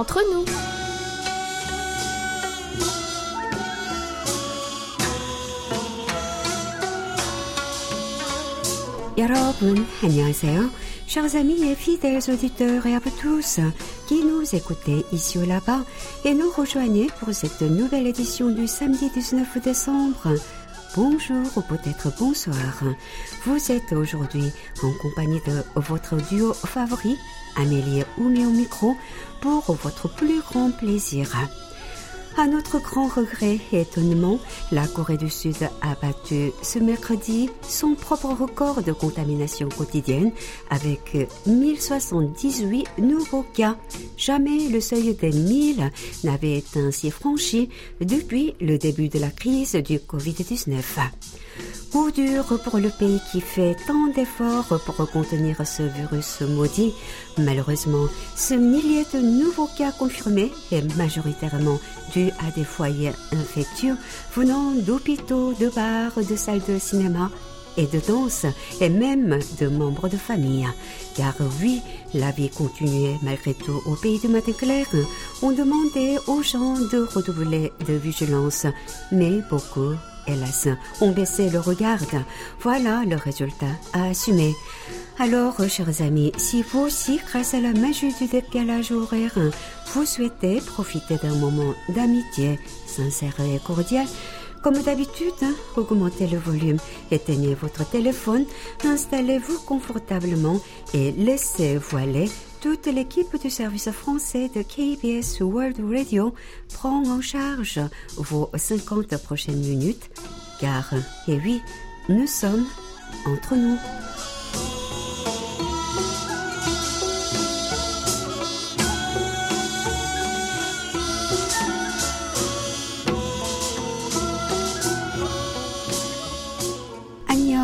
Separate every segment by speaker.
Speaker 1: entre nous.
Speaker 2: Chers amis et fidèles auditeurs et à tous qui nous écoutez ici ou là-bas et nous rejoignez pour cette nouvelle édition du samedi 19 décembre. Bonjour ou peut-être bonsoir. Vous êtes aujourd'hui en compagnie de votre duo favori, Amélie Oumi au micro, pour votre plus grand plaisir. À notre grand regret et étonnement, la Corée du Sud a battu ce mercredi son propre record de contamination quotidienne avec 1078 nouveaux cas. Jamais le seuil des 1000 n'avait ainsi franchi depuis le début de la crise du Covid-19. Coup dur pour le pays qui fait tant d'efforts pour contenir ce virus maudit. Malheureusement, ce millier de nouveaux cas confirmés est majoritairement dû à des foyers infectieux venant d'hôpitaux, de bars, de salles de cinéma et de danse et même de membres de famille. Car oui, la vie continuait malgré tout au pays de matin clair. On demandait aux gens de redoubler de vigilance, mais beaucoup hélas, ont baissé le regard. Voilà le résultat à assumer. Alors, chers amis, si vous aussi, grâce à la magie du décalage horaire, vous souhaitez profiter d'un moment d'amitié sincère et cordial, comme d'habitude, augmentez le volume, éteignez votre téléphone, installez-vous confortablement et laissez-vous aller toute l'équipe du service français de KBS World Radio prend en charge vos 50 prochaines minutes, car, et oui, nous sommes entre nous.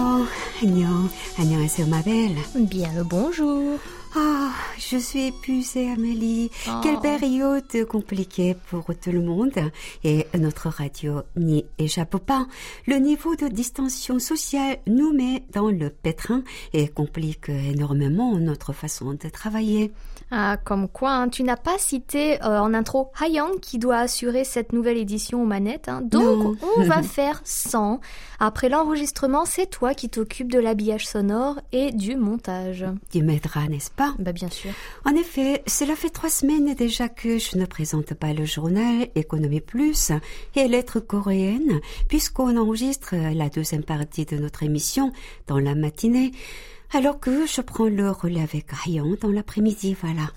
Speaker 2: Agnon, Agnon, 안녕하세요, ma belle.
Speaker 1: Bien le bonjour.
Speaker 2: Ah, je suis épuisée, Amélie.
Speaker 1: Oh.
Speaker 2: Quelle période compliquée pour tout le monde. Et notre radio n'y échappe pas. Le niveau de distension sociale nous met dans le pétrin et complique énormément notre façon de travailler.
Speaker 1: Ah, comme quoi, hein, tu n'as pas cité euh, en intro Hayang qui doit assurer cette nouvelle édition aux manettes. hein. Donc,
Speaker 2: Non.
Speaker 1: on va faire sans. Après l'enregistrement, c'est toi qui t'occupes de l'habillage sonore et du montage.
Speaker 2: Tu m'aideras, n'est-ce pas?
Speaker 1: Bah bien sûr.
Speaker 2: En effet, cela fait trois semaines déjà que je ne présente pas le journal Économie Plus et Lettres coréennes, puisqu'on enregistre la deuxième partie de notre émission dans la matinée, alors que je prends le relais avec Ryan dans l'après-midi, voilà.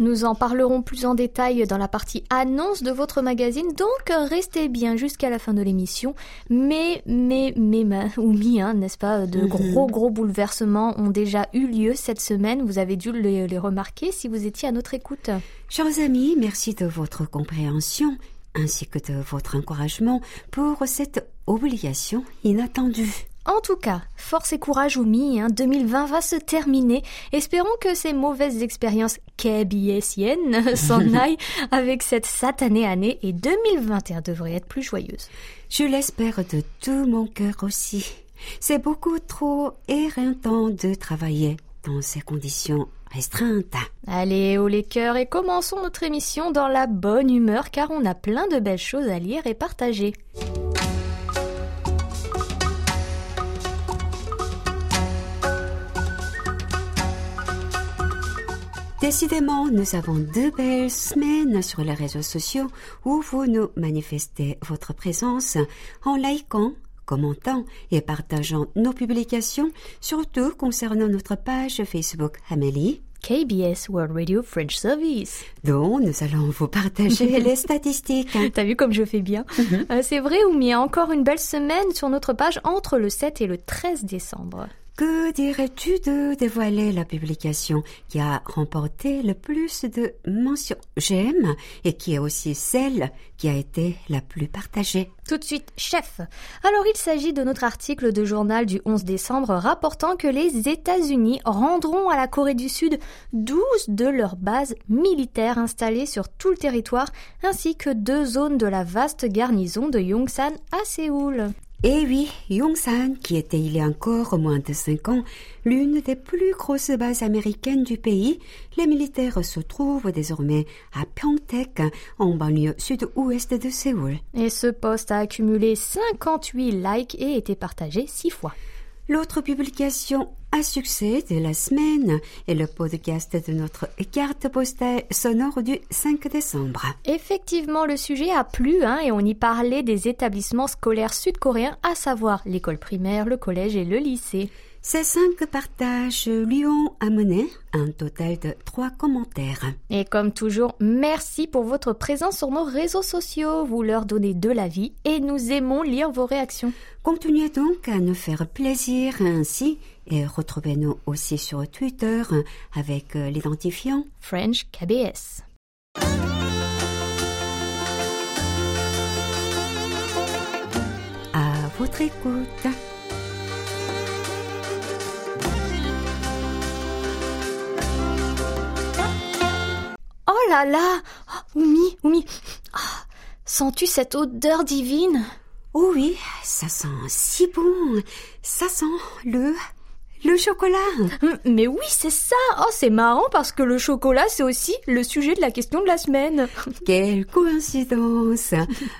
Speaker 1: Nous en parlerons plus en détail dans la partie annonce de votre magazine, donc restez bien jusqu'à la fin de l'émission. Mais, mais, mais, ma- ou mi, hein, n'est-ce pas, de gros, gros bouleversements ont déjà eu lieu cette semaine. Vous avez dû les, les remarquer si vous étiez à notre écoute.
Speaker 2: Chers amis, merci de votre compréhension ainsi que de votre encouragement pour cette obligation inattendue.
Speaker 1: En tout cas, force et courage Oumi, hein, 2020 va se terminer. Espérons que ces mauvaises expériences KBSiennes s'en aillent avec cette satanée année et 2021 devrait être plus joyeuse.
Speaker 2: Je l'espère de tout mon cœur aussi. C'est beaucoup trop éreintant de travailler dans ces conditions restreintes.
Speaker 1: Allez, haut les cœurs et commençons notre émission dans la bonne humeur car on a plein de belles choses à lire et partager.
Speaker 2: Décidément, nous avons deux belles semaines sur les réseaux sociaux où vous nous manifestez votre présence en likant, commentant et partageant nos publications, surtout concernant notre page Facebook Amélie,
Speaker 1: KBS World Radio French Service.
Speaker 2: dont nous allons vous partager les statistiques.
Speaker 1: T'as vu comme je fais bien Euh, C'est vrai, Oumi, encore une belle semaine sur notre page entre le 7 et le 13 décembre.
Speaker 2: Que dirais-tu de dévoiler la publication qui a remporté le plus de mentions? J'aime et qui est aussi celle qui a été la plus partagée
Speaker 1: Tout de suite, chef. Alors il s'agit de notre article de journal du 11 décembre rapportant que les États-Unis rendront à la Corée du Sud 12 de leurs bases militaires installées sur tout le territoire ainsi que deux zones de la vaste garnison de Yongsan à Séoul.
Speaker 2: Et oui, Yongsan, qui était il y a encore moins de cinq ans l'une des plus grosses bases américaines du pays, les militaires se trouvent désormais à Pyeongtaek, en banlieue sud-ouest de Séoul.
Speaker 1: Et ce poste a accumulé 58 likes et été partagé six fois.
Speaker 2: L'autre publication à succès de la semaine est le podcast de notre carte postale sonore du 5 décembre.
Speaker 1: Effectivement, le sujet a plu hein, et on y parlait des établissements scolaires sud-coréens, à savoir l'école primaire, le collège et le lycée.
Speaker 2: Ces cinq partages lui ont amené un total de trois commentaires.
Speaker 1: Et comme toujours, merci pour votre présence sur nos réseaux sociaux. Vous leur donnez de la vie et nous aimons lire vos réactions.
Speaker 2: Continuez donc à nous faire plaisir ainsi et retrouvez-nous aussi sur Twitter avec l'identifiant
Speaker 1: French KBS.
Speaker 2: À votre écoute.
Speaker 1: Oh, Oumi. Ah, Sens-tu cette odeur divine?
Speaker 2: Oh oui, ça sent si bon. Ça sent le le chocolat
Speaker 1: hum, Mais oui, c'est ça Oh, c'est marrant parce que le chocolat, c'est aussi le sujet de la question de la semaine.
Speaker 2: Quelle coïncidence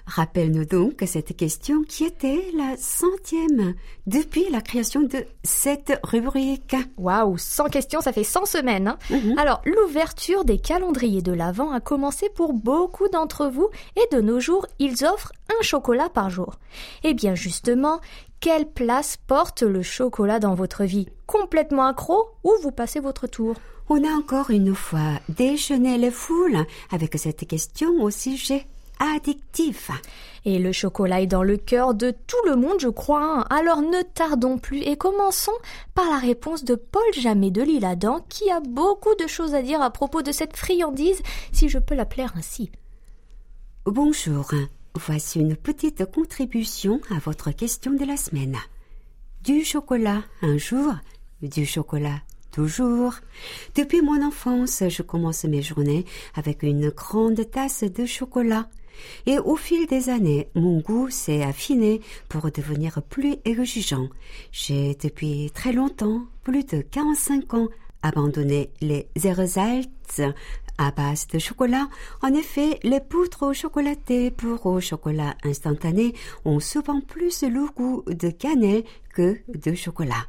Speaker 2: Rappelle-nous donc cette question qui était la centième depuis la création de cette rubrique.
Speaker 1: Waouh 100 questions, ça fait 100 semaines hein. mhm. Alors, l'ouverture des calendriers de l'Avent a commencé pour beaucoup d'entre vous et de nos jours, ils offrent un chocolat par jour. Eh bien, justement, quelle place porte le chocolat dans votre vie Complètement accro ou vous passez votre tour
Speaker 2: On a encore une fois déchaîné les foules avec cette question au sujet addictif.
Speaker 1: Et le chocolat est dans le cœur de tout le monde, je crois. Hein. Alors ne tardons plus et commençons par la réponse de Paul Jamet de l'Île-Adam qui a beaucoup de choses à dire à propos de cette friandise, si je peux l'appeler ainsi.
Speaker 2: Bonjour. Voici une petite contribution à votre question de la semaine. Du chocolat un jour, du chocolat toujours. Depuis mon enfance, je commence mes journées avec une grande tasse de chocolat. Et au fil des années, mon goût s'est affiné pour devenir plus exigeant. J'ai depuis très longtemps, plus de 45 ans, abandonné les ersatz à base de chocolat. En effet, les poutres chocolatées pour au chocolat instantané ont souvent plus le goût de cannelle que de chocolat.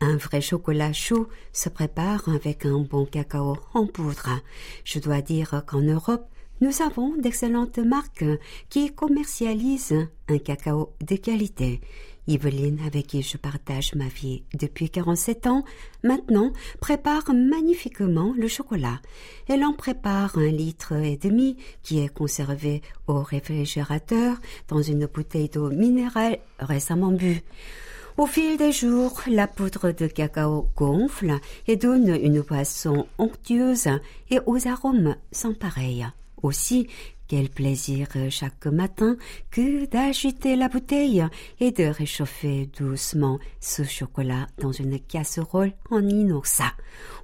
Speaker 2: Un vrai chocolat chaud se prépare avec un bon cacao en poudre. Je dois dire qu'en Europe, nous avons d'excellentes marques qui commercialisent un cacao de qualité. Yveline, avec qui je partage ma vie depuis 47 ans, maintenant prépare magnifiquement le chocolat. Elle en prépare un litre et demi qui est conservé au réfrigérateur dans une bouteille d'eau minérale récemment bue. Au fil des jours, la poudre de cacao gonfle et donne une boisson onctueuse et aux arômes sans pareil. Aussi, quel plaisir chaque matin que d'agiter la bouteille et de réchauffer doucement ce chocolat dans une casserole en inox.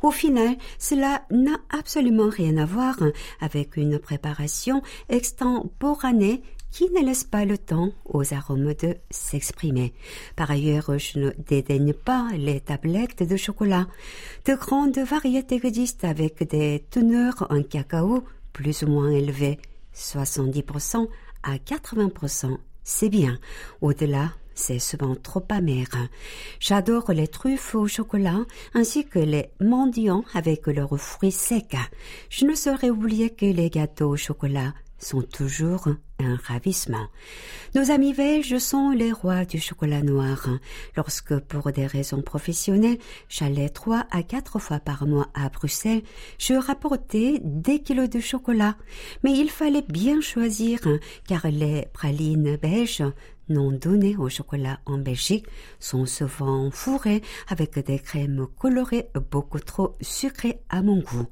Speaker 2: Au final, cela n'a absolument rien à voir avec une préparation extemporanée qui ne laisse pas le temps aux arômes de s'exprimer. Par ailleurs, je ne dédaigne pas les tablettes de chocolat. De grandes variétés existent avec des teneurs en cacao plus ou moins élevées 70% à 80%, c'est bien. Au-delà, c'est souvent trop amer. J'adore les truffes au chocolat ainsi que les mendiants avec leurs fruits secs. Je ne saurais oublier que les gâteaux au chocolat sont toujours un ravissement. Nos amis belges sont les rois du chocolat noir. Lorsque, pour des raisons professionnelles, j'allais trois à quatre fois par mois à Bruxelles, je rapportais des kilos de chocolat. Mais il fallait bien choisir, car les pralines belges non donnés au chocolat en Belgique sont souvent fourrés avec des crèmes colorées beaucoup trop sucrées à mon goût.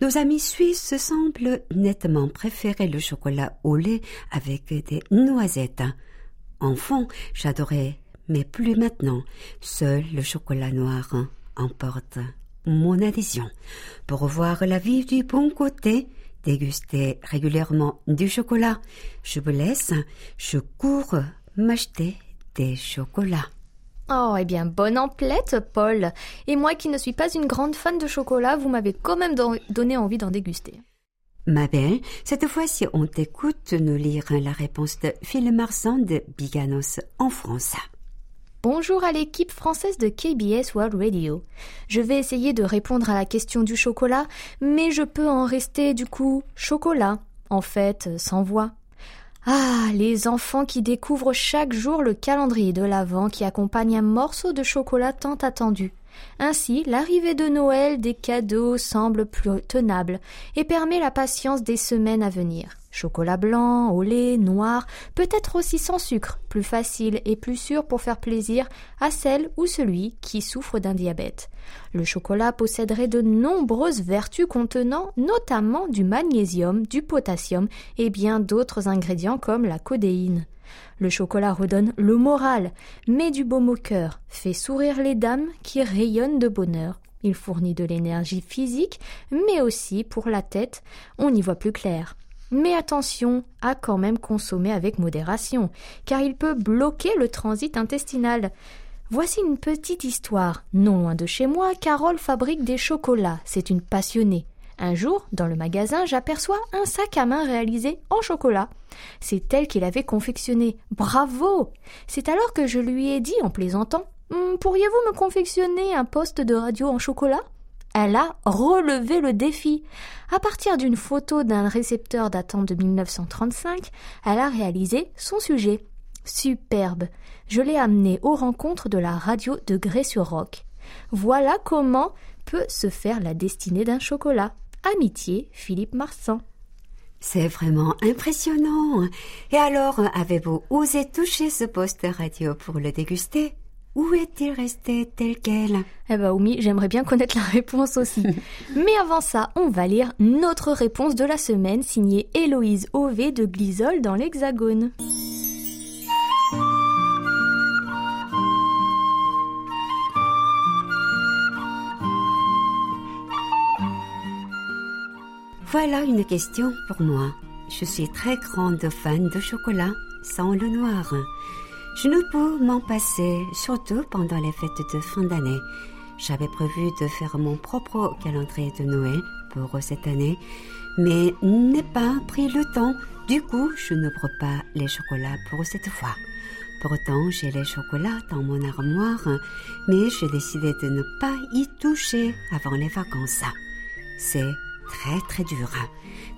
Speaker 2: Nos amis suisses semblent nettement préférer le chocolat au lait avec des noisettes. Enfant, j'adorais, mais plus maintenant. Seul le chocolat noir emporte mon adhésion. Pour voir la vie du bon côté, déguster régulièrement du chocolat, je vous laisse, je cours m'acheter des chocolats.
Speaker 1: Oh, eh bien, bonne emplette, Paul. Et moi qui ne suis pas une grande fan de chocolat, vous m'avez quand même donné envie d'en déguster.
Speaker 2: Ma belle, cette fois-ci, on t'écoute nous lire la réponse de Phil Marsan de Biganos en français.
Speaker 1: Bonjour à l'équipe française de KBS World Radio. Je vais essayer de répondre à la question du chocolat, mais je peux en rester du coup chocolat, en fait, sans voix. Ah, les enfants qui découvrent chaque jour le calendrier de l'Avent qui accompagne un morceau de chocolat tant attendu. Ainsi, l'arrivée de Noël des cadeaux semble plus tenable et permet la patience des semaines à venir. Chocolat blanc, au lait, noir, peut-être aussi sans sucre, plus facile et plus sûr pour faire plaisir à celle ou celui qui souffre d'un diabète. Le chocolat posséderait de nombreuses vertus contenant notamment du magnésium, du potassium et bien d'autres ingrédients comme la codéine. Le chocolat redonne le moral, met du baume au cœur, fait sourire les dames qui rayonnent de bonheur. Il fournit de l'énergie physique, mais aussi pour la tête, on y voit plus clair. Mais attention à quand même consommer avec modération, car il peut bloquer le transit intestinal. Voici une petite histoire. Non loin de chez moi, Carole fabrique des chocolats. C'est une passionnée. Un jour, dans le magasin, j'aperçois un sac à main réalisé en chocolat. C'est elle qui l'avait confectionné. Bravo C'est alors que je lui ai dit en plaisantant hum, Pourriez-vous me confectionner un poste de radio en chocolat? Elle a relevé le défi. À partir d'une photo d'un récepteur datant de 1935, elle a réalisé son sujet. Superbe. Je l'ai amené aux rencontres de la radio de Grès-sur-Roc. Voilà comment peut se faire la destinée d'un chocolat. Amitié, Philippe Marsan.
Speaker 2: C'est vraiment impressionnant. Et alors, avez-vous osé toucher ce poste radio pour le déguster? Où est-il resté tel quel?
Speaker 1: Eh ben, Oumi, j'aimerais bien connaître la réponse aussi. Mais avant ça, on va lire notre réponse de la semaine signée Héloïse Ové de Glisol dans l'Hexagone.
Speaker 2: Voilà une question pour moi. Je suis très grande fan de chocolat sans le noir. Je ne peux m'en passer, surtout pendant les fêtes de fin d'année. J'avais prévu de faire mon propre calendrier de Noël pour cette année, mais n'ai pas pris le temps. Du coup, je n'ouvre pas les chocolats pour cette fois. Pourtant, j'ai les chocolats dans mon armoire, mais j'ai décidé de ne pas y toucher avant les vacances. C'est très très dur.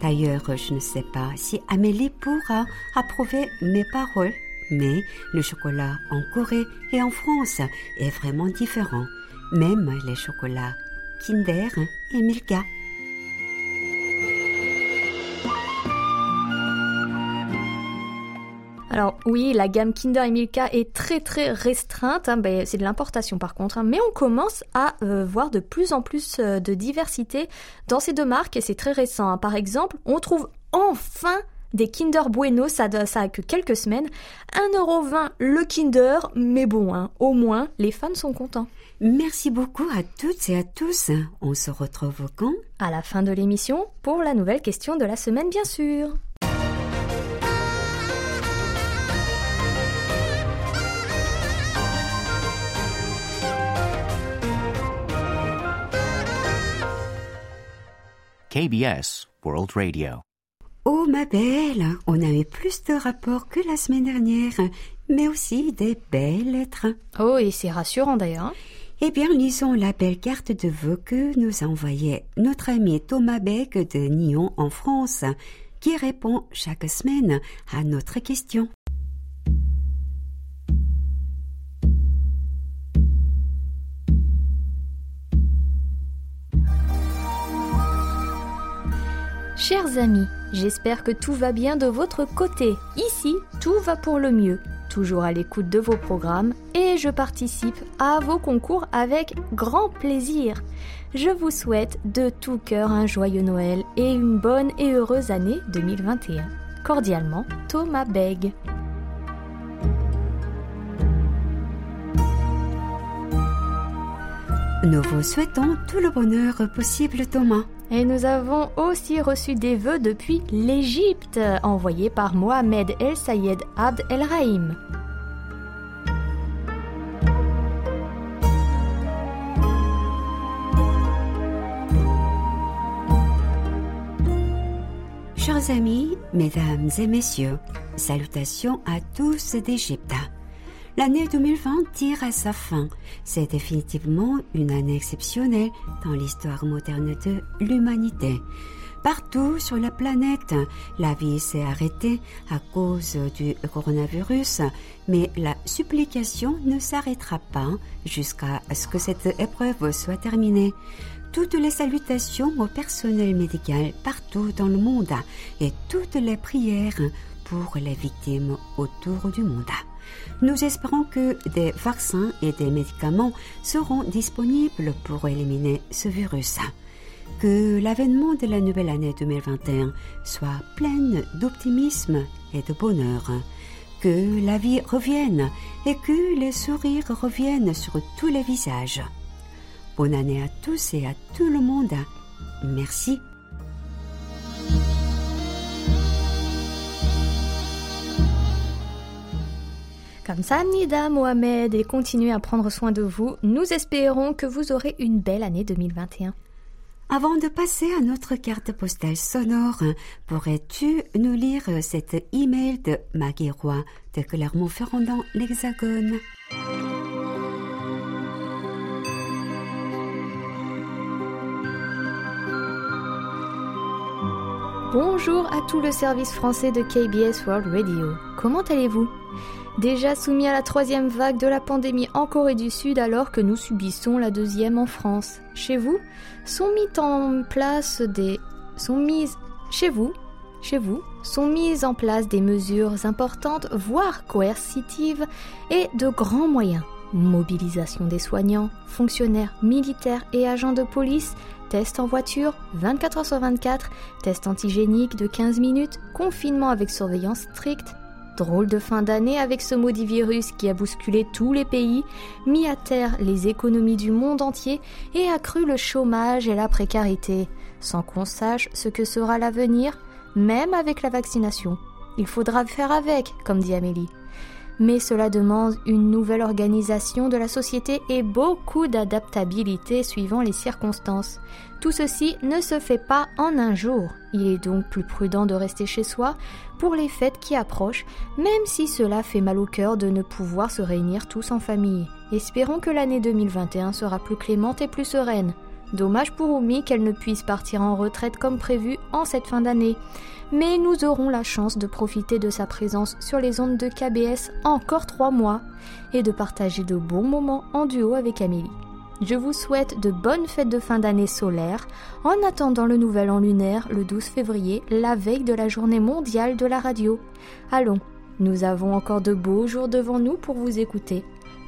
Speaker 2: D'ailleurs, je ne sais pas si Amélie pourra approuver mes paroles mais le chocolat en Corée et en France est vraiment différent, même les chocolats Kinder et Milka.
Speaker 1: Alors oui, la gamme Kinder et Milka est très très restreinte, hein, ben, c'est de l'importation par contre, hein. mais on commence à euh, voir de plus en plus euh, de diversité dans ces deux marques et c'est très récent. Hein. Par exemple, on trouve enfin des Kinder Bueno, ça, ça a que quelques semaines. 1,20€ le Kinder, mais bon, hein, au moins, les fans sont contents.
Speaker 2: Merci beaucoup à toutes et à tous. On se retrouve quand?
Speaker 1: À la fin de l'émission, pour la nouvelle question de la semaine, bien sûr.
Speaker 2: KBS World Radio. Oh ma belle, on a eu plus de rapports que la semaine dernière, mais aussi des belles lettres.
Speaker 1: Oh, et c'est rassurant d'ailleurs. Hein.
Speaker 2: eh bien, lisons la belle carte de vœux que nous a envoyée notre ami Thomas Beck de Nyon en France, qui répond chaque semaine à notre question.
Speaker 1: Chers amis, j'espère que tout va bien de votre côté. Ici, tout va pour le mieux. Toujours à l'écoute de vos programmes et je participe à vos concours avec grand plaisir. Je vous souhaite de tout cœur un joyeux Noël et une bonne et heureuse année 2021. Cordialement, Thomas Beg.
Speaker 2: Nous vous souhaitons tout le bonheur possible, Thomas.
Speaker 1: Et nous avons aussi reçu des vœux depuis l'Égypte, envoyés par Mohamed El Sayed Abd El Rahim.
Speaker 2: Chers amis, mesdames et messieurs, salutations à tous d'Égypte. L'année 2020 tire à sa fin. C'est définitivement une année exceptionnelle dans l'histoire moderne de l'humanité. Partout sur la planète, la vie s'est arrêtée à cause du coronavirus, mais la supplication ne s'arrêtera pas jusqu'à ce que cette épreuve soit terminée. Toutes les salutations au personnel médical partout dans le monde et toutes les prières pour les victimes autour du monde. Nous espérons que des vaccins et des médicaments seront disponibles pour éliminer ce virus. Que l'avènement de la nouvelle année 2021 soit pleine d'optimisme et de bonheur. Que la vie revienne et que les sourires reviennent sur tous les visages. Bonne année à tous et à tout le monde. Merci.
Speaker 1: Kamsamnida Mohamed et continuez à prendre soin de vous. Nous espérons que vous aurez une belle année 2021.
Speaker 2: Avant de passer à notre carte postale sonore, pourrais-tu nous lire cet email de Maggie Roy de Clermont-Ferrand dans l'Hexagone?
Speaker 1: Bonjour à tout le service français de KBS World Radio. Comment allez-vous? Déjà soumis à la troisième vague de la pandémie en Corée du Sud alors que nous subissons la deuxième en France. Chez vous sont mis en place des sont mises chez vous sont mises en place des mesures importantes voire coercitives et de grands moyens. Mobilisation des soignants, fonctionnaires, militaires et agents de police, tests en voiture 24 heures sur 24, tests antigéniques de 15 minutes, confinement avec surveillance stricte, Drôle de fin d'année avec ce maudit virus qui a bousculé tous les pays, mis à terre les économies du monde entier et accru le chômage et la précarité, sans qu'on sache ce que sera l'avenir, même avec la vaccination. Il faudra faire avec, comme dit Amélie mais cela demande une nouvelle organisation de la société et beaucoup d'adaptabilité suivant les circonstances. Tout ceci ne se fait pas en un jour. Il est donc plus prudent de rester chez soi pour les fêtes qui approchent, même si cela fait mal au cœur de ne pouvoir se réunir tous en famille. Espérons que l'année 2021 sera plus clémente et plus sereine. Dommage pour Oumi qu'elle ne puisse partir en retraite comme prévu en cette fin d'année mais nous aurons la chance de profiter de sa présence sur les ondes de KBS encore trois mois et de partager de bons moments en duo avec Amélie. Je vous souhaite de bonnes fêtes de fin d'année solaire en attendant le nouvel an lunaire le 12 février, la veille de la journée mondiale de la radio. Allons, nous avons encore de beaux jours devant nous pour vous écouter.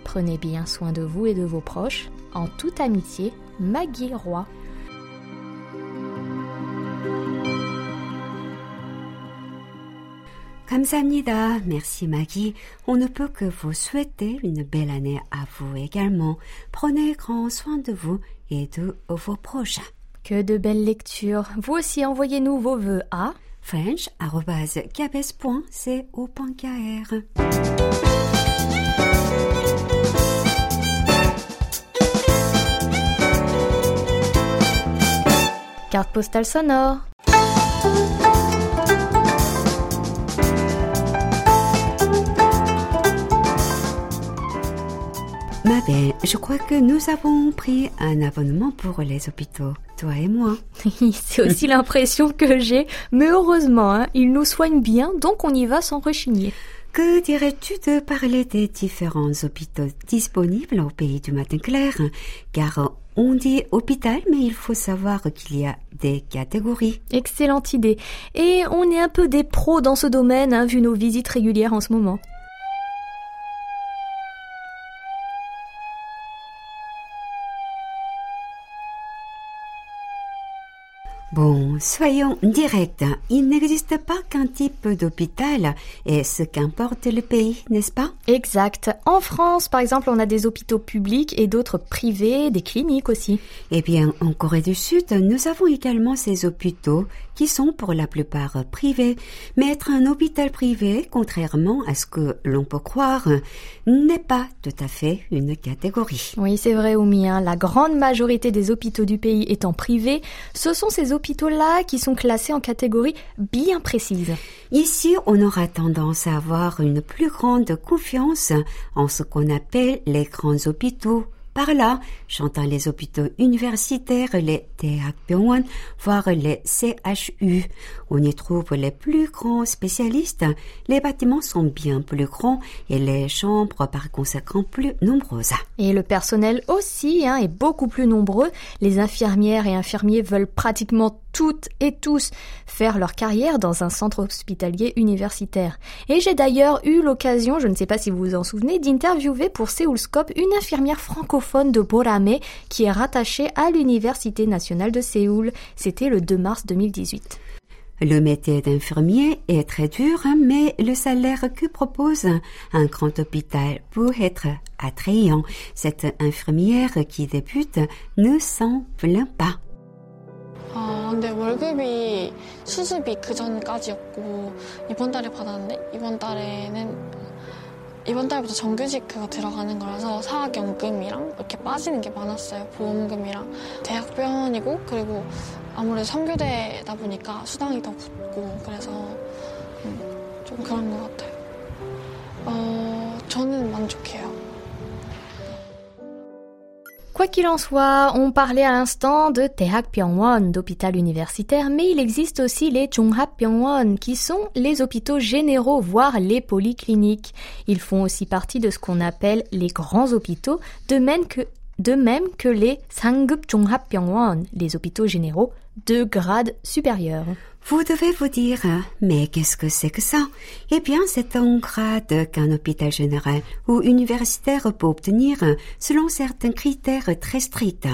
Speaker 1: Prenez bien soin de vous et de vos proches. En toute amitié, Maggie Roy.
Speaker 2: 감사합니다. Merci Maggie. On ne peut que vous souhaiter une belle année à vous également. Prenez grand soin de vous et de vos proches.
Speaker 1: Que de belles lectures. Vous aussi envoyez-nous vos vœux à
Speaker 2: french.cabes.co.kr
Speaker 1: Carte postale sonore.
Speaker 2: Ma belle, je crois que nous avons pris un abonnement pour les hôpitaux, toi et moi.
Speaker 1: C'est aussi l'impression que j'ai, mais heureusement, hein, ils nous soignent bien, donc on y va sans rechigner.
Speaker 2: Que dirais-tu de parler des différents hôpitaux disponibles au pays du matin clair? Car on dit hôpital, mais il faut savoir qu'il y a des catégories.
Speaker 1: Excellente idée. Et on est un peu des pros dans ce domaine, hein, vu nos visites régulières en ce moment.
Speaker 2: Bon, soyons directs. Il n'existe pas qu'un type d'hôpital et ce qu'importe le pays, n'est-ce pas?
Speaker 1: Exact. En France, par exemple, on a des hôpitaux publics et d'autres privés, des cliniques aussi.
Speaker 2: Eh bien, en Corée du Sud, nous avons également ces hôpitaux qui sont pour la plupart privés. Mais être un hôpital privé, contrairement à ce que l'on peut croire, n'est pas tout à fait une catégorie.
Speaker 1: Oui, c'est vrai, Oumi. Hein. La grande majorité des hôpitaux du pays étant privés, ce sont ces hôpitaux qui sont classés en catégories bien précises.
Speaker 2: Ici, on aura tendance à avoir une plus grande confiance en ce qu'on appelle les grands hôpitaux par là, j'entends les hôpitaux universitaires, les Byongwon, voire les CHU. On y trouve les plus grands spécialistes. Les bâtiments sont bien plus grands et les chambres par conséquent plus nombreuses.
Speaker 1: Et le personnel aussi hein, est beaucoup plus nombreux. Les infirmières et infirmiers veulent pratiquement toutes et tous faire leur carrière dans un centre hospitalier universitaire. Et j'ai d'ailleurs eu l'occasion, je ne sais pas si vous vous en souvenez, d'interviewer pour Séoulscope une infirmière francophone de Borame qui est rattachée à l'Université nationale de Séoul. C'était le 2 mars 2018.
Speaker 2: Le métier d'infirmier est très dur, mais le salaire que propose un grand hôpital peut être attrayant. Cette infirmière qui débute ne s'en plaint pas.
Speaker 3: 아, 근데 월급이 수습이 그 전까지였고 이번 달에 받았는데 이번 달에는 이번 달부터 정규직 그거 들어가는 거라서 사학연금이랑 이렇게 빠지는 게 많았어요. 보험금이랑 대학병원이고 그리고 아무래도 성교대다 보니까 수당이 더 붙고 그래서 음, 좀 그런 것 같아요. 어, 저는 만족해요.
Speaker 1: Quoi qu'il en soit, on parlait à l'instant de Tehak Pyongwon, d'hôpital universitaire, mais il existe aussi les Chonghap Pyongwon, qui sont les hôpitaux généraux, voire les polycliniques. Ils font aussi partie de ce qu'on appelle les grands hôpitaux, de même que, de même que les Sangup les hôpitaux généraux de grade supérieur.
Speaker 2: Vous devez vous dire, mais qu'est-ce que c'est que ça? Eh bien, c'est un grade qu'un hôpital général ou universitaire peut obtenir selon certains critères très stricts,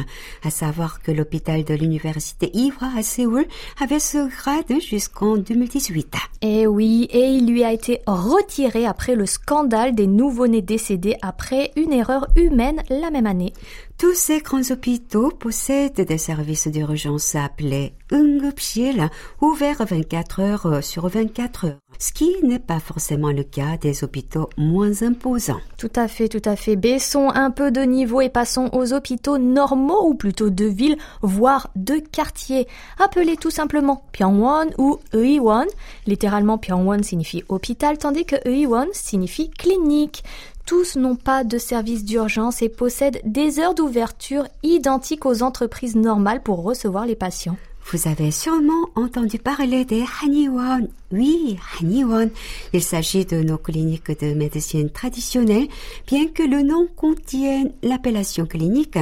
Speaker 2: à savoir que l'hôpital de l'université Iwa à Séoul avait ce grade jusqu'en 2018.
Speaker 1: Et eh oui, et il lui a été retiré après le scandale des nouveau-nés décédés après une erreur humaine la même année.
Speaker 2: Tous ces grands hôpitaux possèdent des services d'urgence appelés Ungupshil, ouverts 24 heures sur 24 heures, ce qui n'est pas forcément le cas des hôpitaux moins imposants.
Speaker 1: Tout à fait, tout à fait. Baissons un peu de niveau et passons aux hôpitaux normaux ou plutôt de ville, voire de quartier. Appelés tout simplement Pyongwon ou Uiwon. Littéralement Pyongwon signifie hôpital tandis que Uiwon signifie clinique tous n'ont pas de service d'urgence et possèdent des heures d'ouverture identiques aux entreprises normales pour recevoir les patients.
Speaker 2: Vous avez sûrement entendu parler des Haniwon. Oui, Haniwon. Il s'agit de nos cliniques de médecine traditionnelle, bien que le nom contienne l'appellation clinique.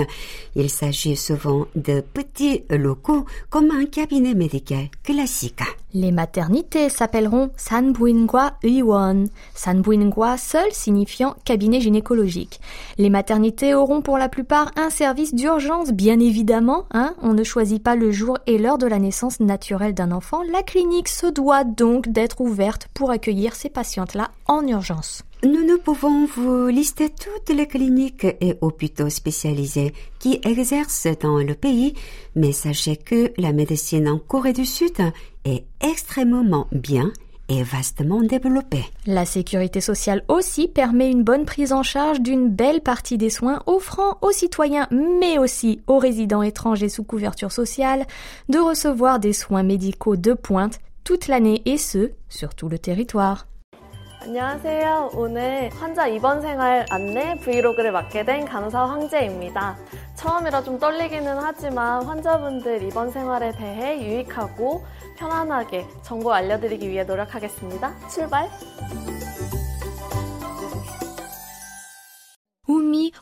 Speaker 2: Il s'agit souvent de petits locaux comme un cabinet médical classique.
Speaker 1: Les maternités s'appelleront Sanbuingwa Uiwon. Sanbuingwa seul signifiant cabinet gynécologique. Les maternités auront pour la plupart un service d'urgence, bien évidemment. Hein On ne choisit pas le jour et l'heure de la naissance naturelle d'un enfant. La clinique se doit donc d'être ouverte pour accueillir ces patientes-là en urgence.
Speaker 2: Nous ne pouvons vous lister toutes les cliniques et hôpitaux spécialisés qui exercent dans le pays, mais sachez que la médecine en Corée du Sud est extrêmement bien et vastement développée.
Speaker 1: La sécurité sociale aussi permet une bonne prise en charge d'une belle partie des soins, offrant aux citoyens, mais aussi aux résidents étrangers sous couverture sociale, de recevoir des soins médicaux de pointe toute l'année et ce, sur tout le territoire.
Speaker 4: 안녕하세요. 오늘 환자 입원 생활 안내 브이로그를 맡게 된 간호사 황재입니다. 처음이라 좀 떨리기는 하지만 환자분들 입원 생활에 대해 유익하고 편안하게 정보 알려드리기 위해 노력하겠습니다. 출발!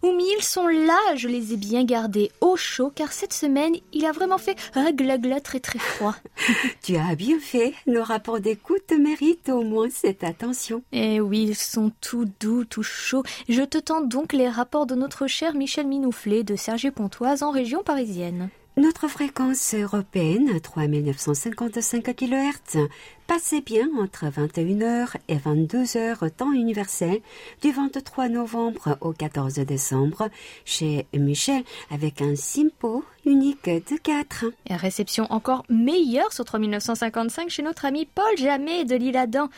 Speaker 1: Oumi, Oumi, ils sont là, je les ai bien gardés au chaud car cette semaine, il a vraiment fait glagla très très froid.
Speaker 2: tu as bien fait, nos rapports d'écoute méritent au moins cette attention.
Speaker 1: Eh oui, ils sont tout doux, tout chauds. Je te tends donc les rapports de notre cher Michel Minouflet de Sergi Pontoise en région parisienne.
Speaker 2: Notre fréquence européenne, 3955 kHz, Passez bien entre 21h et 22h temps universel du 23 novembre au 14 décembre chez Michel avec un simpo unique de 4.
Speaker 1: Et réception encore meilleure sur 3955 chez notre ami Paul Jamet de l'île Adam.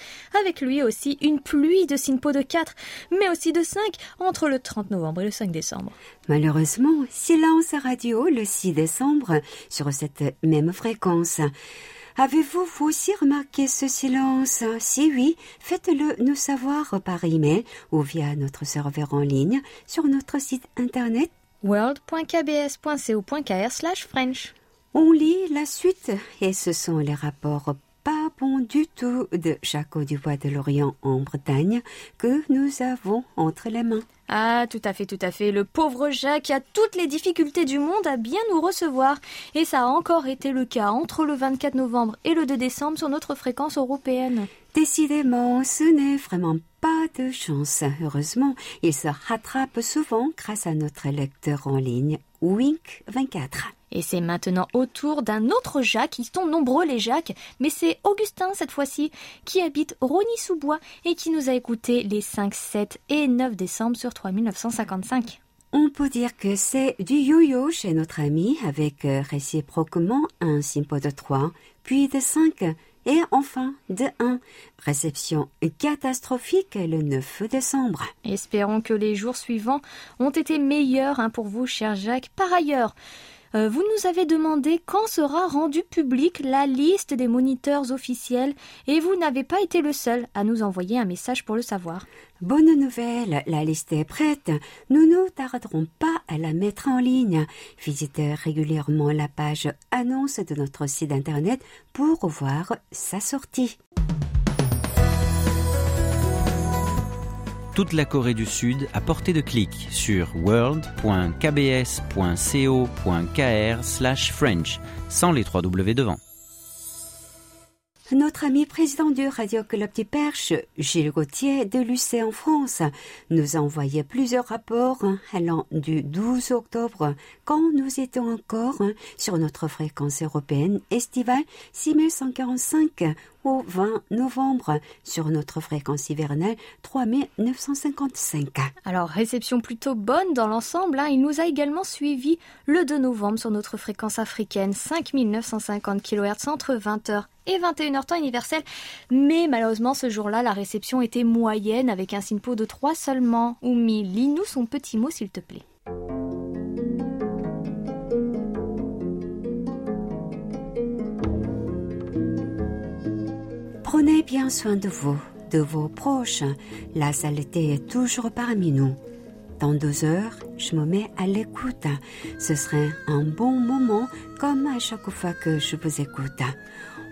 Speaker 1: Avec lui aussi une pluie de simpo de 4, mais aussi de 5 entre le 30 novembre et le 5 décembre.
Speaker 2: Malheureusement, silence radio le 6 décembre sur cette même fréquence. Avez-vous vous aussi remarqué ce silence? Si oui, faites-le nous savoir par email ou via notre serveur en ligne sur notre site internet
Speaker 1: world.kbs.co.kr French.
Speaker 2: On lit la suite et ce sont les rapports pas bons du tout de Jaco Dubois de Lorient en Bretagne que nous avons entre les mains.
Speaker 1: Ah, tout à fait, tout à fait. Le pauvre Jacques a toutes les difficultés du monde à bien nous recevoir. Et ça a encore été le cas entre le 24 novembre et le 2 décembre sur notre fréquence européenne.
Speaker 2: Décidément, ce n'est vraiment pas de chance. Heureusement, il se rattrape souvent grâce à notre lecteur en ligne, Wink24.
Speaker 1: Et c'est maintenant au tour d'un autre Jacques, ils sont nombreux les Jacques, mais c'est Augustin cette fois-ci, qui habite Rogny-sous-Bois et qui nous a écouté les 5, 7 et 9 décembre sur 3955.
Speaker 2: On peut dire que c'est du yo-yo chez notre ami avec euh, réciproquement un simpo de 3, puis de 5 et enfin de 1. Réception catastrophique le 9 décembre.
Speaker 1: Espérons que les jours suivants ont été meilleurs hein, pour vous, cher Jacques. Par ailleurs, euh, vous nous avez demandé quand sera rendue publique la liste des moniteurs officiels et vous n'avez pas été le seul à nous envoyer un message pour le savoir.
Speaker 2: Bonne nouvelle, la liste est prête. Nous ne tarderons pas à la mettre en ligne. Visitez régulièrement la page annonce de notre site internet pour voir sa sortie.
Speaker 5: Toute la Corée du Sud à portée de clic sur world.kbs.co.kr/french sans les trois W devant.
Speaker 2: Notre ami président du Radio Club du Perche, Gilles Gauthier de Lucé en France, nous a envoyé plusieurs rapports allant du 12 octobre, quand nous étions encore sur notre fréquence européenne estivale 6145 au 20 novembre sur notre fréquence hivernale 3955.
Speaker 1: Alors, réception plutôt bonne dans l'ensemble. Hein. Il nous a également suivi le 2 novembre sur notre fréquence africaine 5950 kHz entre 20h et 21h temps universel. Mais malheureusement, ce jour-là, la réception était moyenne avec un SINPO de 3 seulement. Oumi, lis-nous son petit mot s'il te plaît.
Speaker 2: Prenez bien soin de vous, de vos proches. La saleté est toujours parmi nous. Dans deux heures, je me mets à l'écoute. Ce serait un bon moment comme à chaque fois que je vous écoute.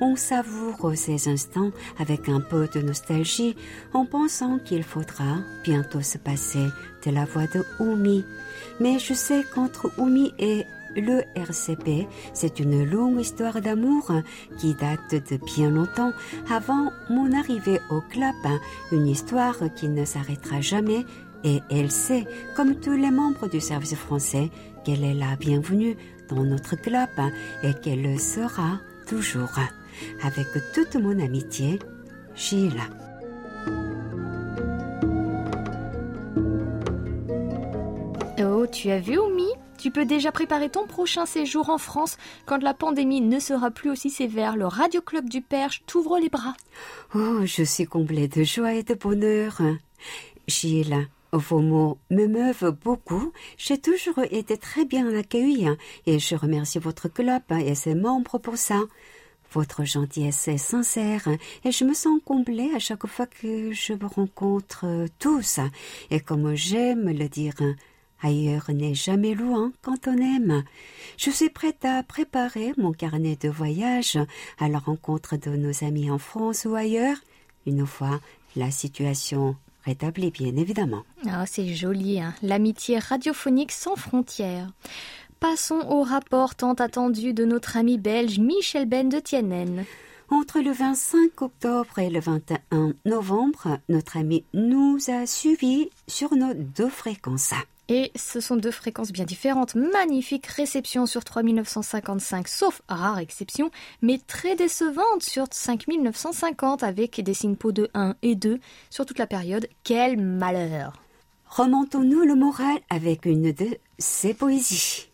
Speaker 2: On savoure ces instants avec un peu de nostalgie en pensant qu'il faudra bientôt se passer de la voix de Oumi. Mais je sais qu'entre Oumi et le RCP, c'est une longue histoire d'amour qui date de bien longtemps avant mon arrivée au club, une histoire qui ne s'arrêtera jamais et elle sait, comme tous les membres du service français, qu'elle est la bienvenue dans notre club et qu'elle le sera toujours. Avec toute mon amitié, Gilles.
Speaker 1: Oh, tu as vu, Oumi? Tu peux déjà préparer ton prochain séjour en France quand la pandémie ne sera plus aussi sévère. Le Radio Club du Perche t'ouvre les bras.
Speaker 2: Oh, je suis comblée de joie et de bonheur. Gilles, vos mots me meuvent beaucoup. J'ai toujours été très bien accueillie et je remercie votre club et ses membres pour ça. Votre gentillesse est sincère et je me sens comblée à chaque fois que je vous rencontre tous. Et comme j'aime le dire, ailleurs n'est jamais loin quand on aime. Je suis prête à préparer mon carnet de voyage à la rencontre de nos amis en France ou ailleurs, une fois la situation rétablie, bien évidemment.
Speaker 1: Ah, c'est joli, hein l'amitié radiophonique sans frontières. Passons au rapport tant attendu de notre ami belge Michel Ben de Tienen.
Speaker 2: Entre le 25 octobre et le 21 novembre, notre ami nous a suivis sur nos deux fréquences.
Speaker 1: Et ce sont deux fréquences bien différentes. Magnifique réception sur 3955, sauf rare exception, mais très décevante sur 5950 avec des signaux de 1 et 2 sur toute la période. Quel malheur
Speaker 2: Remontons-nous le moral avec une de ces poésies.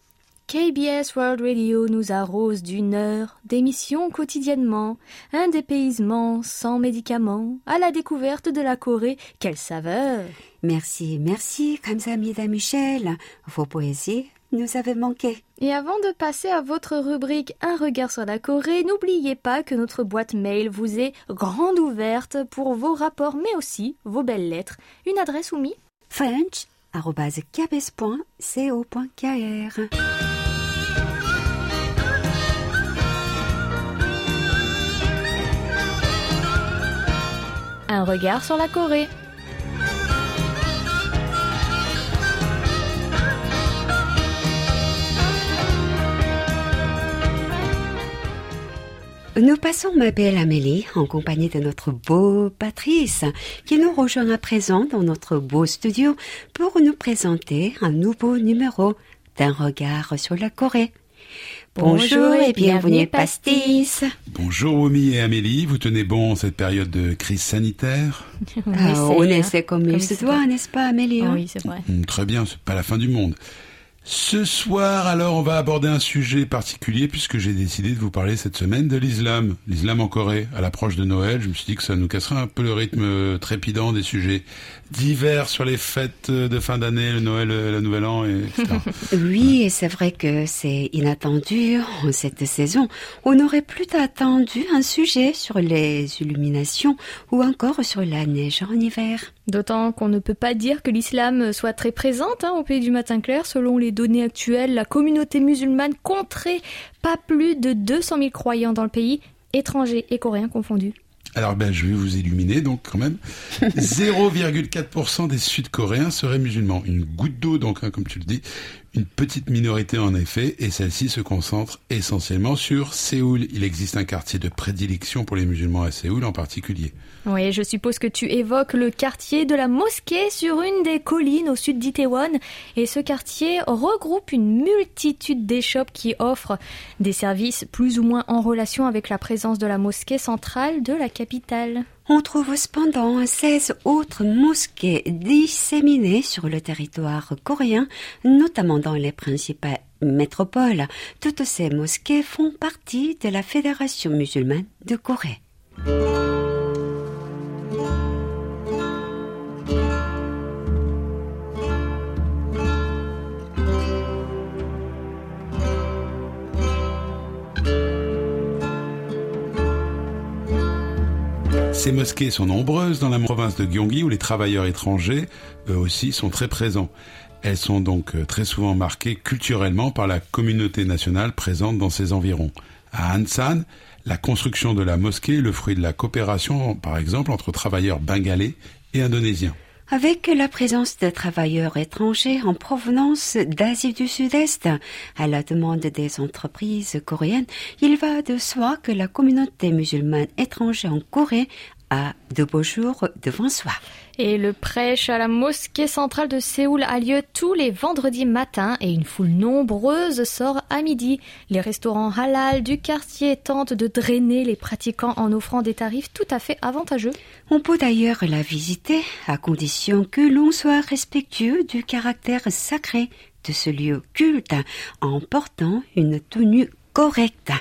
Speaker 1: KBS World Radio nous arrose d'une heure d'émissions quotidiennement, un dépaysement sans médicaments, à la découverte de la Corée. Quelle saveur
Speaker 2: Merci, merci, Kamsamida Michel. Vos poésies nous avaient manqué.
Speaker 1: Et avant de passer à votre rubrique Un regard sur la Corée, n'oubliez pas que notre boîte mail vous est grande ouverte pour vos rapports, mais aussi vos belles lettres. Une adresse ou
Speaker 2: French kbs.co.kr
Speaker 1: Un regard sur la Corée.
Speaker 2: Nous passons ma belle Amélie en compagnie de notre beau Patrice qui nous rejoint à présent dans notre beau studio pour nous présenter un nouveau numéro d'un regard sur la Corée. Bonjour et bienvenue Pastis.
Speaker 6: Bonjour Omi et Amélie, vous tenez bon cette période de crise sanitaire?
Speaker 2: Ah, On essaie comme, il se doit, n'est-ce pas Amélie
Speaker 1: hein? Oui, c'est vrai.
Speaker 6: Hmm, très bien, c'est pas la fin du monde. Ce soir, alors, on va aborder un sujet particulier puisque j'ai décidé de vous parler cette semaine de l'islam. L'islam en Corée. À l'approche de Noël, je me suis dit que ça nous casserait un peu le rythme trépidant des sujets divers sur les fêtes de fin d'année, le Noël, le Nouvel An, etc.
Speaker 2: oui, et c'est vrai que c'est inattendu en cette saison. On aurait plus attendu un sujet sur les illuminations ou encore sur la neige en hiver.
Speaker 1: D'autant qu'on ne peut pas dire que l'islam soit très présente hein, au pays du matin clair. Selon les données actuelles, la communauté musulmane compterait pas plus de 200 000 croyants dans le pays, étrangers et coréens confondus.
Speaker 6: Alors ben, je vais vous illuminer donc quand même. 0,4% des Sud-Coréens seraient musulmans. Une goutte d'eau donc, hein, comme tu le dis. Une petite minorité en effet, et celle-ci se concentre essentiellement sur Séoul. Il existe un quartier de prédilection pour les musulmans à Séoul en particulier.
Speaker 1: Oui, je suppose que tu évoques le quartier de la mosquée sur une des collines au sud d'Itaewon. Et ce quartier regroupe une multitude d'échoppes qui offrent des services plus ou moins en relation avec la présence de la mosquée centrale de la capitale.
Speaker 2: On trouve cependant 16 autres mosquées disséminées sur le territoire coréen, notamment dans les principales métropoles. Toutes ces mosquées font partie de la Fédération musulmane de Corée.
Speaker 6: Ces mosquées sont nombreuses dans la province de Gyeonggi où les travailleurs étrangers, eux aussi, sont très présents. Elles sont donc euh, très souvent marquées culturellement par la communauté nationale présente dans ces environs. À Ansan, la construction de la mosquée est le fruit de la coopération, par exemple, entre travailleurs bengalais et indonésiens.
Speaker 2: Avec la présence de travailleurs étrangers en provenance d'Asie du Sud-Est, à la demande des entreprises coréennes, il va de soi que la communauté musulmane étrangère en Corée a de beaux jours devant soi.
Speaker 1: Et le prêche à la mosquée centrale de Séoul a lieu tous les vendredis matins et une foule nombreuse sort à midi. Les restaurants halal du quartier tentent de drainer les pratiquants en offrant des tarifs tout à fait avantageux.
Speaker 2: On peut d'ailleurs la visiter à condition que l'on soit respectueux du caractère sacré de ce lieu culte en portant une tenue correcte.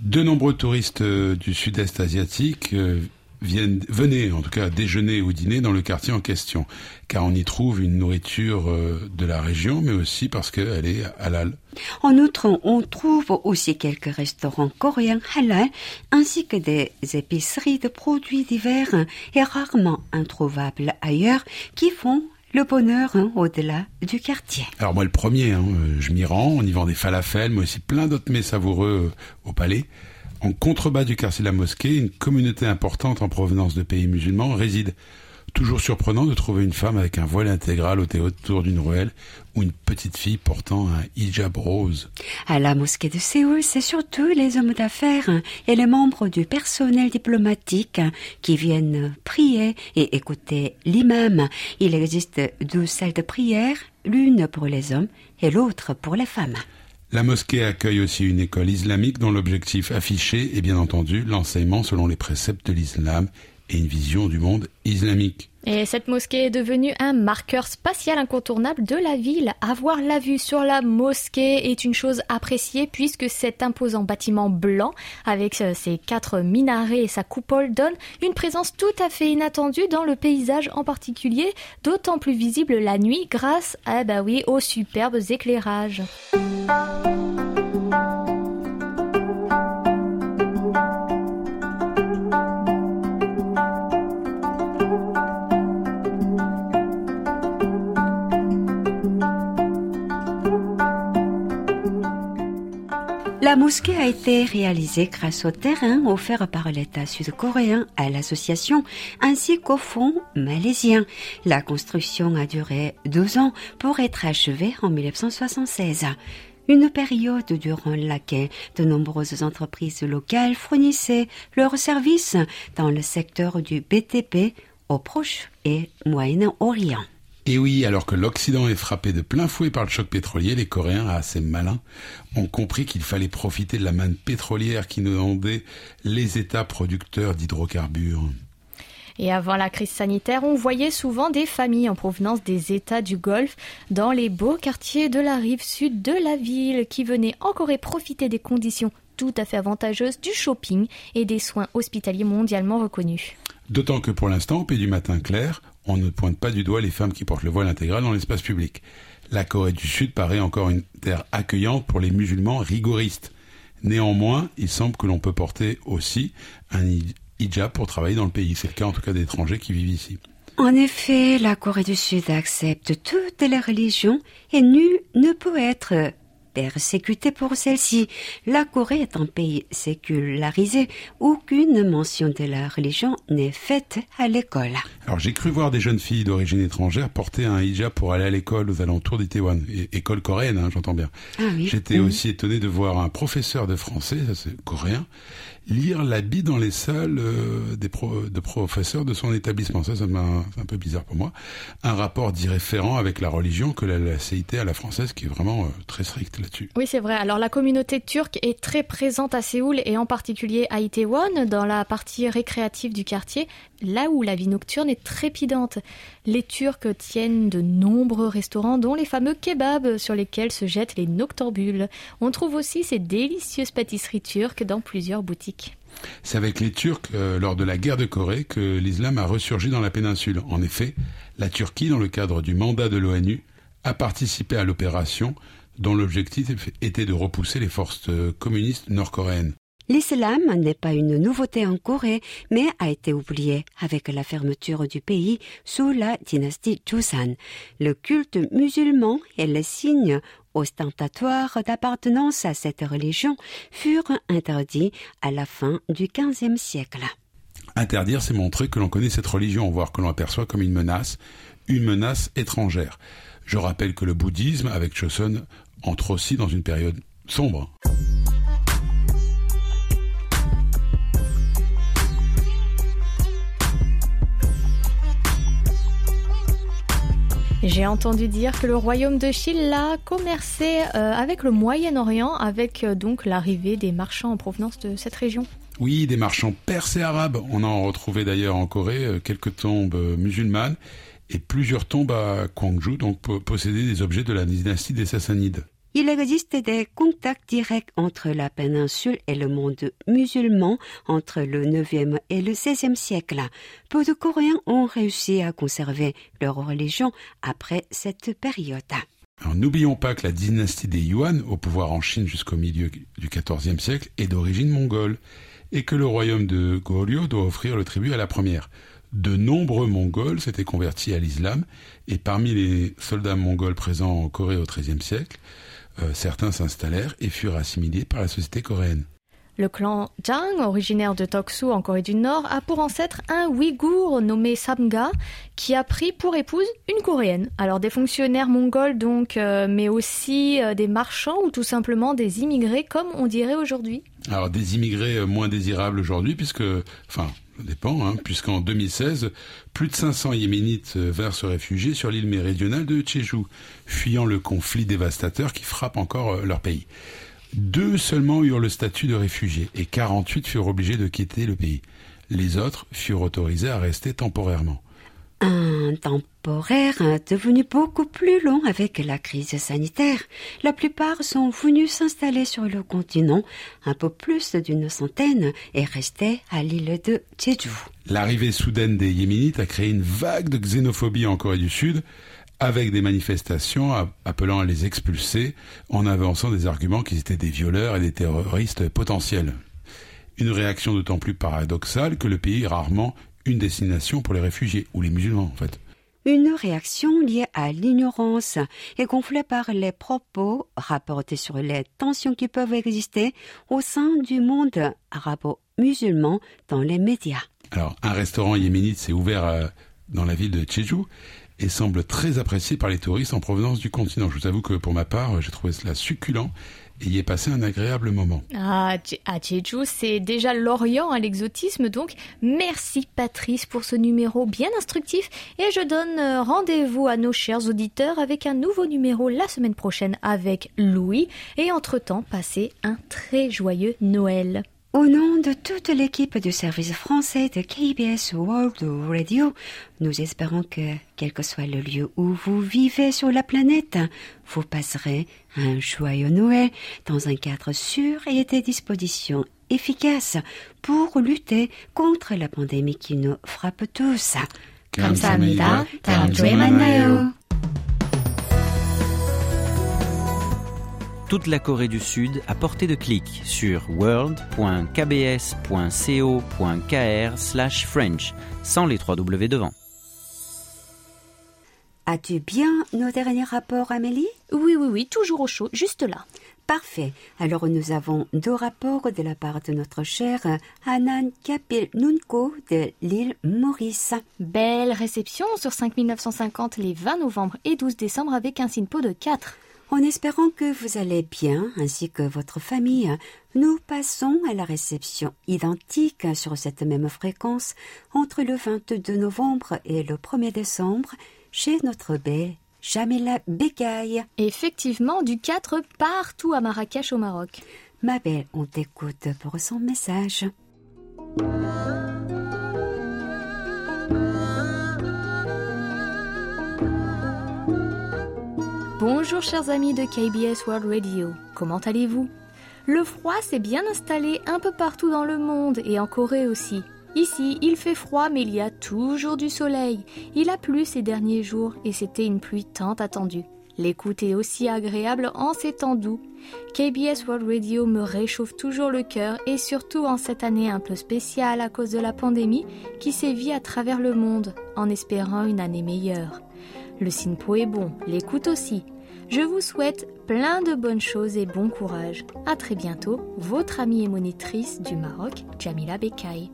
Speaker 6: De nombreux touristes du sud-est asiatique euh, viennent, venez en tout cas déjeuner ou dîner dans le quartier en question, car on y trouve une nourriture euh, de la région, mais aussi parce qu'elle est halal.
Speaker 2: En outre, on trouve aussi quelques restaurants coréens halal, ainsi que des épiceries de produits divers et rarement introuvables ailleurs, qui font le bonheur hein, au-delà du quartier.
Speaker 6: Alors moi le premier, hein, je m'y rends, on y vend des falafels, mais aussi plein d'autres mets savoureux euh, au palais. En contrebas du quartier de la mosquée, une communauté importante en provenance de pays musulmans réside. Toujours surprenant de trouver une femme avec un voile intégral autour d'une ruelle ou une petite fille portant un hijab rose.
Speaker 2: À la mosquée de Séoul, c'est surtout les hommes d'affaires et les membres du personnel diplomatique qui viennent prier et écouter l'imam. Il existe deux salles de prière, l'une pour les hommes et l'autre pour les femmes.
Speaker 6: La mosquée accueille aussi une école islamique dont l'objectif affiché est bien entendu l'enseignement selon les préceptes de l'islam et une vision du monde islamique.
Speaker 1: Et cette mosquée est devenue un marqueur spatial incontournable de la ville. Avoir la vue sur la mosquée est une chose appréciée puisque cet imposant bâtiment blanc avec euh, ses quatre minarets et sa coupole donne une présence tout à fait inattendue dans le paysage en particulier, d'autant plus visible la nuit grâce ah bah oui, aux superbes éclairages.
Speaker 2: La mosquée a été réalisée grâce au terrain offert par l'État sud-coréen à l'association ainsi qu'au fonds malaisien. La construction a duré deux ans pour être achevée en 1976 une période durant laquelle de nombreuses entreprises locales fournissaient leurs services dans le secteur du BTP au Proche et Moyen-Orient.
Speaker 6: Et oui, alors que l'Occident est frappé de plein fouet par le choc pétrolier, les Coréens, assez malins, ont compris qu'il fallait profiter de la manne pétrolière qui nous inondait les États producteurs d'hydrocarbures.
Speaker 1: Et avant la crise sanitaire, on voyait souvent des familles en provenance des États du Golfe dans les beaux quartiers de la rive sud de la ville qui venaient en Corée profiter des conditions tout à fait avantageuses du shopping et des soins hospitaliers mondialement reconnus.
Speaker 6: D'autant que pour l'instant, au pays du matin clair, on ne pointe pas du doigt les femmes qui portent le voile intégral dans l'espace public. La Corée du Sud paraît encore une terre accueillante pour les musulmans rigoristes. Néanmoins, il semble que l'on peut porter aussi un hijab pour travailler dans le pays. C'est le cas en tout cas d'étrangers qui vivent ici.
Speaker 2: En effet, la Corée du Sud accepte toutes les religions et nul ne peut être persécuté pour celle-ci. La Corée est un pays sécularisé. Aucune mention de la religion n'est faite à l'école.
Speaker 6: Alors j'ai cru voir des jeunes filles d'origine étrangère porter un hijab pour aller à l'école aux alentours d'Itaewon. École coréenne, hein, j'entends bien.
Speaker 2: Ah
Speaker 6: J'étais aussi étonné de voir un professeur de français, ça c'est coréen, lire l'habit dans les salles euh, des de professeurs de son établissement. Ça, ça m'a un peu bizarre pour moi. Un rapport d'irréférent avec la religion que la, la CIT à la française, qui est vraiment euh, très strict là-dessus.
Speaker 1: Oui, c'est vrai. Alors la communauté turque est très présente à Séoul et en particulier à Itaewon, dans la partie récréative du quartier, là où la vie nocturne est trépidante. Les Turcs tiennent de nombreux restaurants, dont les fameux kebabs sur lesquels se jettent les noctambules. On trouve aussi ces délicieuses pâtisseries turques dans plusieurs boutiques.
Speaker 6: C'est avec les Turcs, euh, lors de la guerre de Corée, que l'islam a ressurgi dans la péninsule. En effet, la Turquie, dans le cadre du mandat de l'ONU, a participé à l'opération dont l'objectif était de repousser les forces euh, communistes nord-coréennes.
Speaker 2: L'islam n'est pas une nouveauté en Corée, mais a été oublié avec la fermeture du pays sous la dynastie Joseon. Le culte musulman et les signes ostentatoires d'appartenance à cette religion furent interdits à la fin du XVe siècle.
Speaker 6: Interdire, c'est montrer que l'on connaît cette religion, voire que l'on aperçoit comme une menace, une menace étrangère. Je rappelle que le bouddhisme, avec Joseon, entre aussi dans une période sombre.
Speaker 1: J'ai entendu dire que le royaume de Chilla commerçait euh, avec le Moyen-Orient, avec euh, donc l'arrivée des marchands en provenance de cette région.
Speaker 6: Oui, des marchands perses et arabes. On en retrouvait d'ailleurs en Corée euh, quelques tombes musulmanes et plusieurs tombes à Gwangju, donc possédaient des objets de la dynastie des Sassanides.
Speaker 2: Il existe des contacts directs entre la péninsule et le monde musulman entre le 9e et le 16e siècle. Peu de Coréens ont réussi à conserver leur religion après cette période.
Speaker 6: N'oublions pas que la dynastie des Yuan, au pouvoir en Chine jusqu'au milieu du XIVe siècle, est d'origine mongole, et que le royaume de Goryeo doit offrir le tribut à la première. De nombreux Mongols s'étaient convertis à l'islam, et parmi les soldats mongols présents en Corée au XIIIe siècle, certains s'installèrent et furent assimilés par la société coréenne.
Speaker 1: Le clan Zhang, originaire de Toksu en Corée du Nord, a pour ancêtre un Ouïghour nommé Samga, qui a pris pour épouse une Coréenne. Alors des fonctionnaires mongols donc, euh, mais aussi euh, des marchands ou tout simplement des immigrés comme on dirait aujourd'hui.
Speaker 6: Alors des immigrés euh, moins désirables aujourd'hui puisque, enfin, dépend, hein, puisqu'en 2016, plus de 500 Yéménites vinrent se réfugier sur l'île méridionale de Jeju, fuyant le conflit dévastateur qui frappe encore leur pays. Deux seulement eurent le statut de réfugiés et 48 furent obligés de quitter le pays. Les autres furent autorisés à rester temporairement.
Speaker 2: Un temporaire devenu beaucoup plus long avec la crise sanitaire. La plupart sont venus s'installer sur le continent, un peu plus d'une centaine, et restaient à l'île de Jeju.
Speaker 6: L'arrivée soudaine des Yéménites a créé une vague de xénophobie en Corée du Sud, avec des manifestations appelant à les expulser en avançant des arguments qu'ils étaient des violeurs et des terroristes potentiels. Une réaction d'autant plus paradoxale que le pays rarement une destination pour les réfugiés ou les musulmans en fait.
Speaker 2: Une réaction liée à l'ignorance et gonflée par les propos rapportés sur les tensions qui peuvent exister au sein du monde arabo-musulman dans les médias.
Speaker 6: Alors, un restaurant yéménite s'est ouvert euh, dans la ville de Jeju et semble très apprécié par les touristes en provenance du continent. Je vous avoue que pour ma part, j'ai trouvé cela succulent et y ai passé un agréable moment.
Speaker 1: Ah, à Jeju, c'est déjà l'Orient à l'exotisme, donc merci Patrice pour ce numéro bien instructif et je donne euh, rendez-vous à nos chers auditeurs avec un nouveau numéro la semaine prochaine avec Louis et entre-temps, passez un très joyeux Noël.
Speaker 2: Au nom de toute l'équipe du service français de KBS World Radio, nous espérons que, quel que soit le lieu où vous vivez sur la planète, vous passerez un joyeux Noël dans un cadre sûr et des dispositions efficaces pour lutter contre la pandémie qui nous frappe tous.
Speaker 1: 감사합니다. 다음 주에 만나요.
Speaker 5: Toute la Corée du Sud à portée de clic sur world.kbs.co.kr/french sans les trois W devant.
Speaker 2: As-tu bien nos derniers rapports, Amélie?
Speaker 1: Oui, oui, oui, toujours au chaud, juste là.
Speaker 2: Parfait. Alors nous avons deux rapports de la part de notre chère Hanan Kapil Nunko de l'île Maurice.
Speaker 1: Belle réception sur 5950 les 20 novembre et 12 décembre avec un SINPO de 4.
Speaker 2: En espérant que vous allez bien ainsi que votre famille, nous passons à la réception identique sur cette même fréquence entre le 22 novembre et le 1er décembre chez notre belle Jamila Bekay.
Speaker 1: Effectivement, du 4 partout à Marrakech au Maroc.
Speaker 2: Ma belle, on t'écoute pour son message.
Speaker 1: Bonjour chers amis de KBS World Radio, comment allez-vous? Le froid s'est bien installé un peu partout dans le monde et en Corée aussi. Ici, il fait froid mais il y a toujours du soleil. Il a plu ces derniers jours et c'était une pluie tant attendue. L'écoute est aussi agréable en ces temps doux. KBS World Radio me réchauffe toujours le cœur et surtout en cette année un peu spéciale à cause de la pandémie qui sévit à travers le monde en espérant une année meilleure. Le SINPO est bon, l'écoute aussi. Je vous souhaite plein de bonnes choses et bon courage. À très bientôt, votre amie et monitrice du Maroc, Jamila Bekay.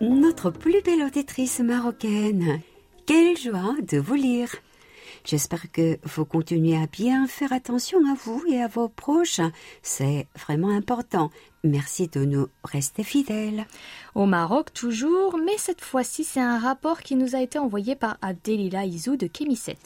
Speaker 2: Notre plus belle auditrice marocaine. Quelle joie de vous lire. J'espère que vous continuez à bien faire attention à vous et à vos proches. C'est vraiment important. Merci de nous rester fidèles.
Speaker 1: Au Maroc toujours, mais cette fois-ci c'est un rapport qui nous a été envoyé par Abdelila Izou de Kémisset.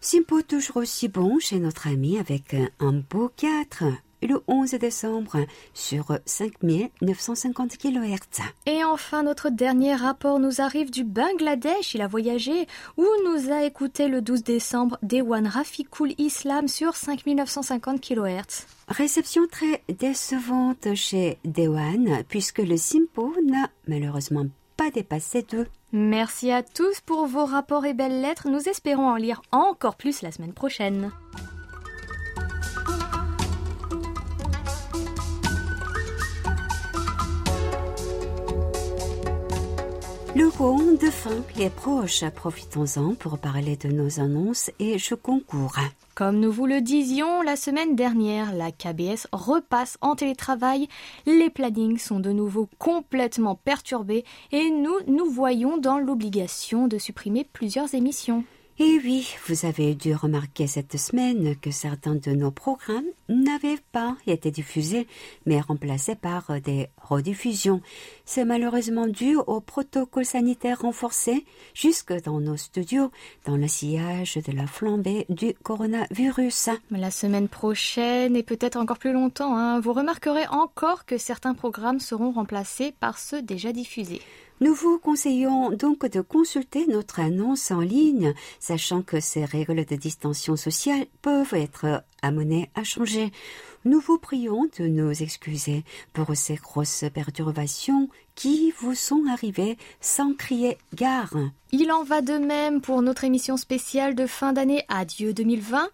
Speaker 2: Simpo toujours aussi bon chez notre ami avec un beau 4 le 11 décembre sur 5950 kHz.
Speaker 1: Et enfin, notre dernier rapport nous arrive du Bangladesh. Il a voyagé où nous a écouté le 12 décembre Dewan Rafiqul Islam sur 5950 kHz.
Speaker 2: Réception très décevante chez Dewan puisque le Simpo n'a malheureusement pas dépassé deux.
Speaker 1: Merci à tous pour vos rapports et belles lettres. Nous espérons en lire encore plus la semaine prochaine.
Speaker 2: Le rond de fin est proche. Profitons-en pour parler de nos annonces et jeux concours.
Speaker 1: Comme nous vous le disions la semaine dernière, la KBS repasse en télétravail. Les plannings sont de nouveau complètement perturbés et nous nous voyons dans l'obligation de supprimer plusieurs émissions.
Speaker 2: Et oui, vous avez dû remarquer cette semaine que certains de nos programmes n'avaient pas été diffusés, mais remplacés par des rediffusions. C'est malheureusement dû au protocole sanitaire renforcé jusque dans nos studios, dans le sillage de la flambée du coronavirus.
Speaker 1: La semaine prochaine et peut-être encore plus longtemps, hein, vous remarquerez encore que certains programmes seront remplacés par ceux déjà diffusés.
Speaker 2: Nous vous conseillons donc de consulter notre annonce en ligne, sachant que ces règles de distanciation sociale peuvent être amenées à changer. Nous vous prions de nous excuser pour ces grosses perturbations qui vous sont arrivées sans crier gare.
Speaker 1: Il en va de même pour notre émission spéciale de fin d'année Adieu 2020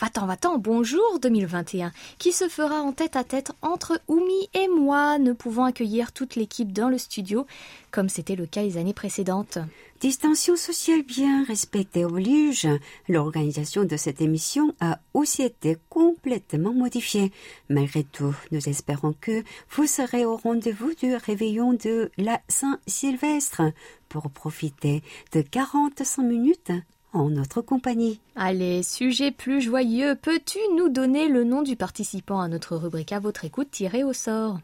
Speaker 1: Va-t'en, va-t'en, bonjour 2021, qui se fera en tête à tête entre Oumi et moi, ne pouvant accueillir toute l'équipe dans le studio, comme c'était le cas les années précédentes.
Speaker 2: Distension sociale bien respectée oblige. L'organisation de cette émission a aussi été complètement modifiée. Malgré tout, nous espérons que vous serez au rendez-vous du réveillon de la Saint-Sylvestre pour profiter de 45 minutes en notre compagnie.
Speaker 1: Allez, sujet plus joyeux, peux-tu nous donner le nom du participant à notre rubrique à votre écoute tiré au sort?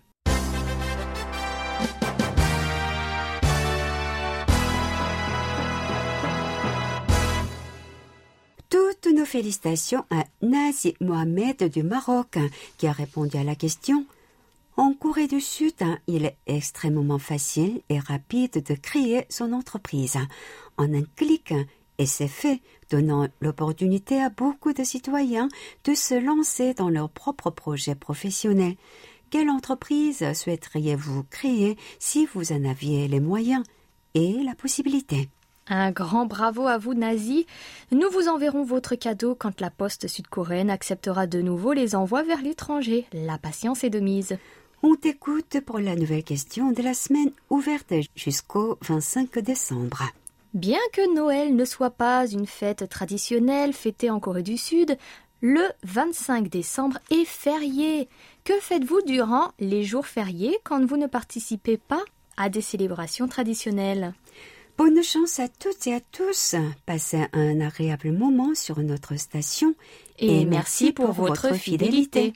Speaker 2: Toutes nos félicitations à Nazi Mohamed du Maroc qui a répondu à la question. En Corée du Sud, il est extrêmement facile et rapide de créer son entreprise. En un clic, et c'est fait, donnant l'opportunité à beaucoup de citoyens de se lancer dans leur propre projet professionnel. Quelle entreprise souhaiteriez-vous créer si vous en aviez les moyens et la possibilité?
Speaker 1: Un grand bravo à vous, Nazi. Nous vous enverrons votre cadeau quand la poste sud-coréenne acceptera de nouveau les envois vers l'étranger. La patience est de mise.
Speaker 2: On t'écoute pour la nouvelle question de la semaine ouverte jusqu'au 25 décembre.
Speaker 1: Bien que Noël ne soit pas une fête traditionnelle fêtée en Corée du Sud, le 25 décembre est férié. Que faites-vous durant les jours fériés quand vous ne participez pas à des célébrations traditionnelles?
Speaker 2: Bonne chance à toutes et à tous. Passez un agréable moment sur notre station
Speaker 1: et, merci pour, votre fidélité.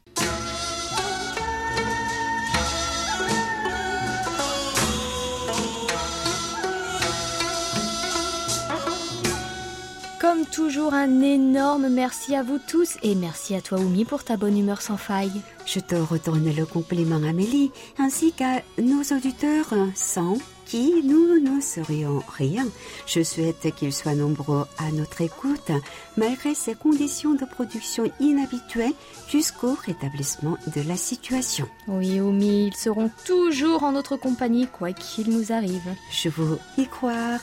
Speaker 1: Comme toujours, un énorme merci à vous tous et merci à toi, Oumi, pour ta bonne humeur sans faille.
Speaker 2: Je te retourne le compliment, Amélie, ainsi qu'à nos auditeurs sans qui nous ne serions rien. Je souhaite qu'ils soient nombreux à notre écoute, malgré ces conditions de production inhabituelles jusqu'au rétablissement de la situation.
Speaker 1: Oui, Oumi, ils seront toujours en notre compagnie, quoi qu'il nous arrive.
Speaker 2: Je vous y croire.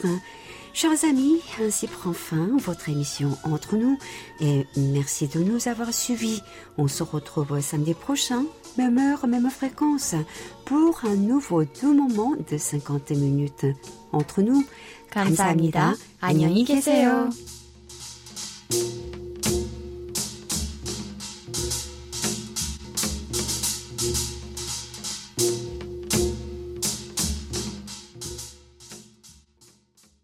Speaker 2: Chers amis, ainsi prend fin votre émission Entre nous et merci de nous avoir suivis. On se retrouve samedi prochain, même heure, même fréquence, pour un nouveau doux moment de 50 minutes. Entre nous,
Speaker 1: 감사합니다. 안녕히 계세요.